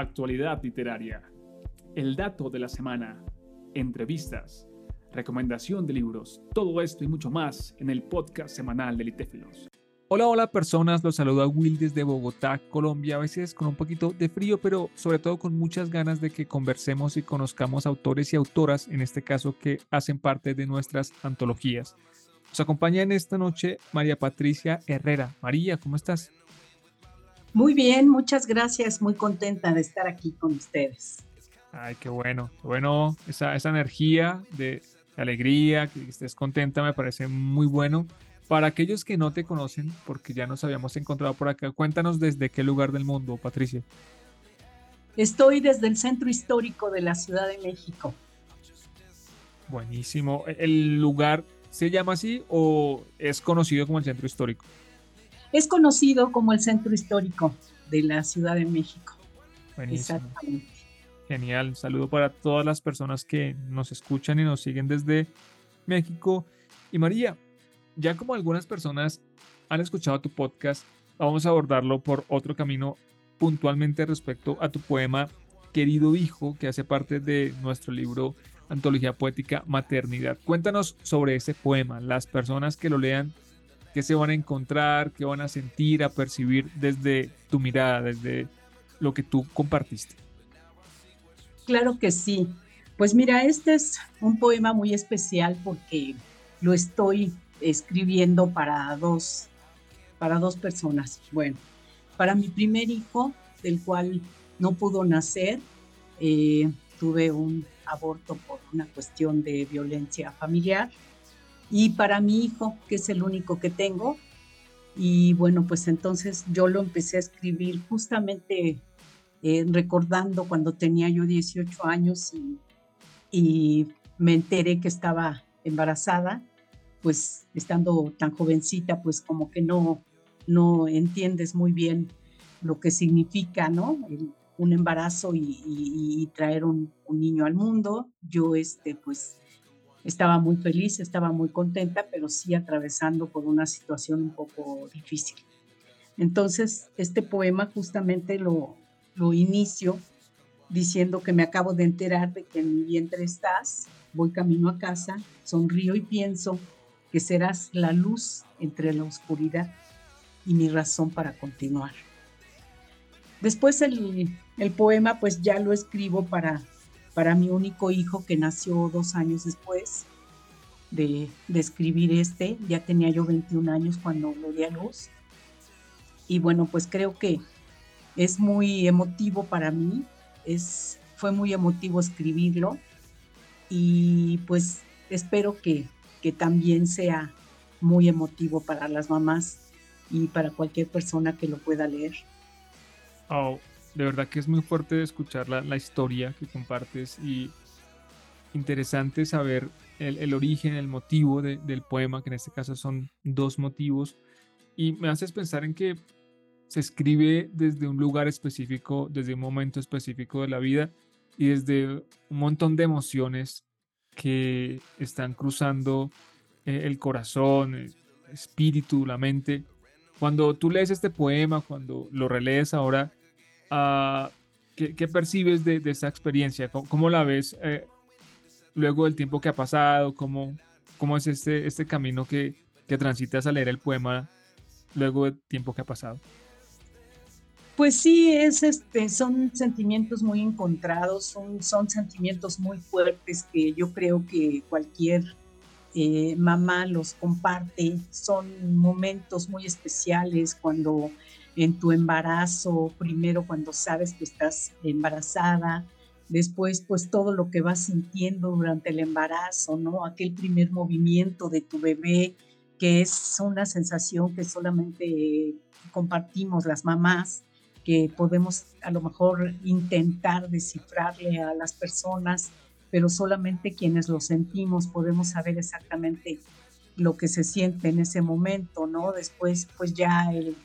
actualidad literaria, el dato de la semana, entrevistas, recomendación de libros, todo esto y mucho más en el podcast semanal de Litéfilos. Hola, hola personas, los saludo a Will desde Bogotá, Colombia, a veces con un poquito de frío, pero sobre todo con muchas ganas de que conversemos y conozcamos autores y autoras, en este caso que hacen parte de nuestras antologías. Nos acompaña en esta noche María Patricia Herrera. María, ¿cómo estás? Muy bien, muchas gracias, muy contenta de estar aquí con ustedes. Ay, qué bueno, qué bueno, esa, esa energía de alegría, que estés contenta, me parece muy bueno. Para aquellos que no te conocen, porque ya nos habíamos encontrado por acá, cuéntanos desde qué lugar del mundo, Patricia. Estoy desde el centro histórico de la Ciudad de México. Buenísimo. ¿El lugar se llama así o es conocido como el centro histórico? Es conocido como el centro histórico de la Ciudad de México. Buenísimo. Exactamente. Genial. saludo para todas las personas que nos escuchan y nos siguen desde México. Y María, ya como algunas personas han escuchado tu podcast, vamos a abordarlo por otro camino puntualmente respecto a tu poema Querido Hijo, que hace parte de nuestro libro Antología Poética Maternidad. Cuéntanos sobre ese poema, las personas que lo lean, qué se van a encontrar, qué van a sentir, a percibir desde tu mirada, desde lo que tú compartiste. Claro que sí. Pues mira, este es un poema muy especial porque lo estoy escribiendo para dos, para dos personas. Bueno, para mi primer hijo, del cual no pudo nacer, eh, tuve un aborto por una cuestión de violencia familiar. Y para mi hijo, que es el único que tengo, y bueno, pues entonces yo lo empecé a escribir justamente eh, recordando cuando tenía yo 18 años y, me enteré que estaba embarazada pues estando tan jovencita, pues como que no, no entiendes muy bien lo que significa, ¿no? un embarazo y, traer un, niño al mundo. Yo, este, pues, estaba muy feliz, estaba muy contenta, pero sí atravesando por una situación un poco difícil. Entonces, este poema justamente lo, lo inicio diciendo que me acabo de enterar de que en mi vientre estás, voy camino a casa, sonrío y pienso que serás la luz entre la oscuridad y mi razón para continuar. Después el, poema pues ya lo escribo para, para mi único hijo que nació dos años después de, de escribir este. Ya tenía yo 21 años cuando lo di a luz. Y bueno, pues creo que es muy emotivo para mí. Es, fue muy emotivo escribirlo. Y pues espero que, que también sea muy emotivo para las mamás y para cualquier persona que lo pueda leer. Oh, de verdad que es muy fuerte escuchar la, la historia que compartes y interesante saber el, el origen, el motivo del poema, que en este caso son dos motivos. Y me haces pensar en que se escribe desde un lugar específico, desde un momento específico de la vida y desde un montón de emociones que están cruzando eh, el corazón, el espíritu, la mente. Cuando tú lees este poema, cuando lo relees ahora, uh, ¿qué, percibes de, de, esta experiencia? ¿Cómo, la ves eh, luego del tiempo que ha pasado? ¿Cómo, es este, este camino que, que transitas a leer el poema luego del tiempo que ha pasado? Pues sí, es este, son sentimientos muy encontrados, son, son sentimientos muy fuertes que yo creo que cualquier eh, mamá los comparte. Son momentos muy especiales cuando en tu embarazo, primero cuando sabes que estás embarazada, después pues todo lo que vas sintiendo durante el embarazo, ¿no? Aquel primer movimiento de tu bebé, que es una sensación que solamente compartimos las mamás que podemos a lo mejor intentar descifrarle a las personas, pero solamente quienes lo sentimos podemos saber exactamente lo que se siente en ese momento, ¿no? Después, pues ya el,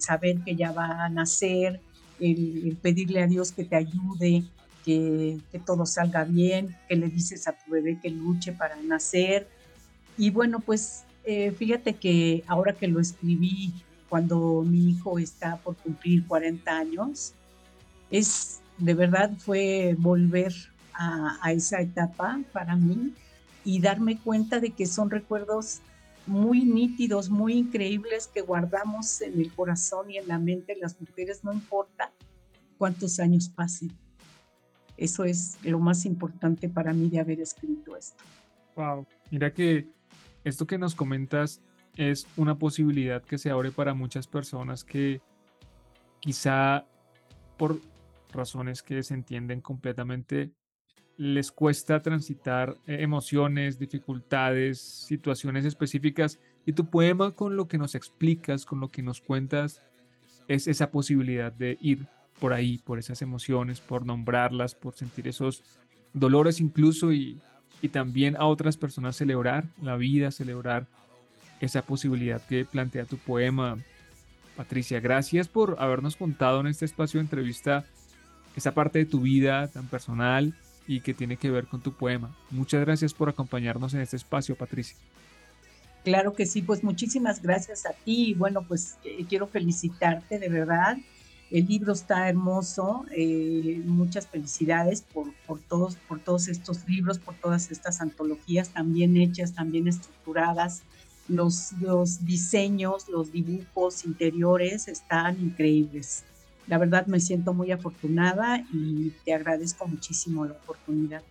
saber que ya va a nacer, el, pedirle a Dios que te ayude, que, que, todo salga bien, que le dices a tu bebé que luche para nacer. Y bueno, pues eh, fíjate que ahora que lo escribí cuando mi hijo está por cumplir 40 años, es, de verdad fue volver a, a esa etapa para mí y darme cuenta de que son recuerdos muy nítidos, muy increíbles que guardamos en el corazón y en la mente las mujeres, no importa cuántos años pasen. Eso es lo más importante para mí de haber escrito esto. Wow, mira que esto que nos comentas es una posibilidad que se abre para muchas personas que quizá por razones que se entienden completamente les cuesta transitar eh, emociones, dificultades, situaciones específicas. Y tu poema con lo que nos explicas, con lo que nos cuentas, es esa posibilidad de ir por ahí, por esas emociones, por nombrarlas, por sentir esos dolores incluso y, y también a otras personas celebrar la vida, celebrar esa posibilidad que plantea tu poema. Patricia, gracias por habernos contado en este espacio de entrevista esa parte de tu vida tan personal y que tiene que ver con tu poema. Muchas gracias por acompañarnos en este espacio, Patricia. Claro que sí, pues muchísimas gracias a ti y bueno, pues eh, quiero felicitarte de verdad. El libro está hermoso, eh, muchas felicidades por, por, todos, por todos estos libros, por todas estas antologías tan bien hechas, tan bien estructuradas. Los, los diseños, los dibujos interiores están increíbles la verdad me siento muy afortunada y te agradezco muchísimo la oportunidad.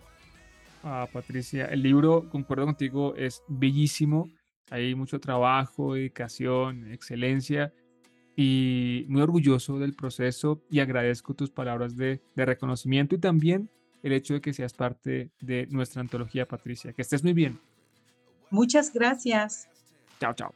Ah, Patricia, el libro, concuerdo contigo, es bellísimo. Hay mucho trabajo, dedicación, excelencia y muy orgulloso del proceso y agradezco tus palabras de, de reconocimiento y también el hecho de que seas parte de nuestra antología, Patricia. Que estés muy bien. Muchas gracias. Chao, chao.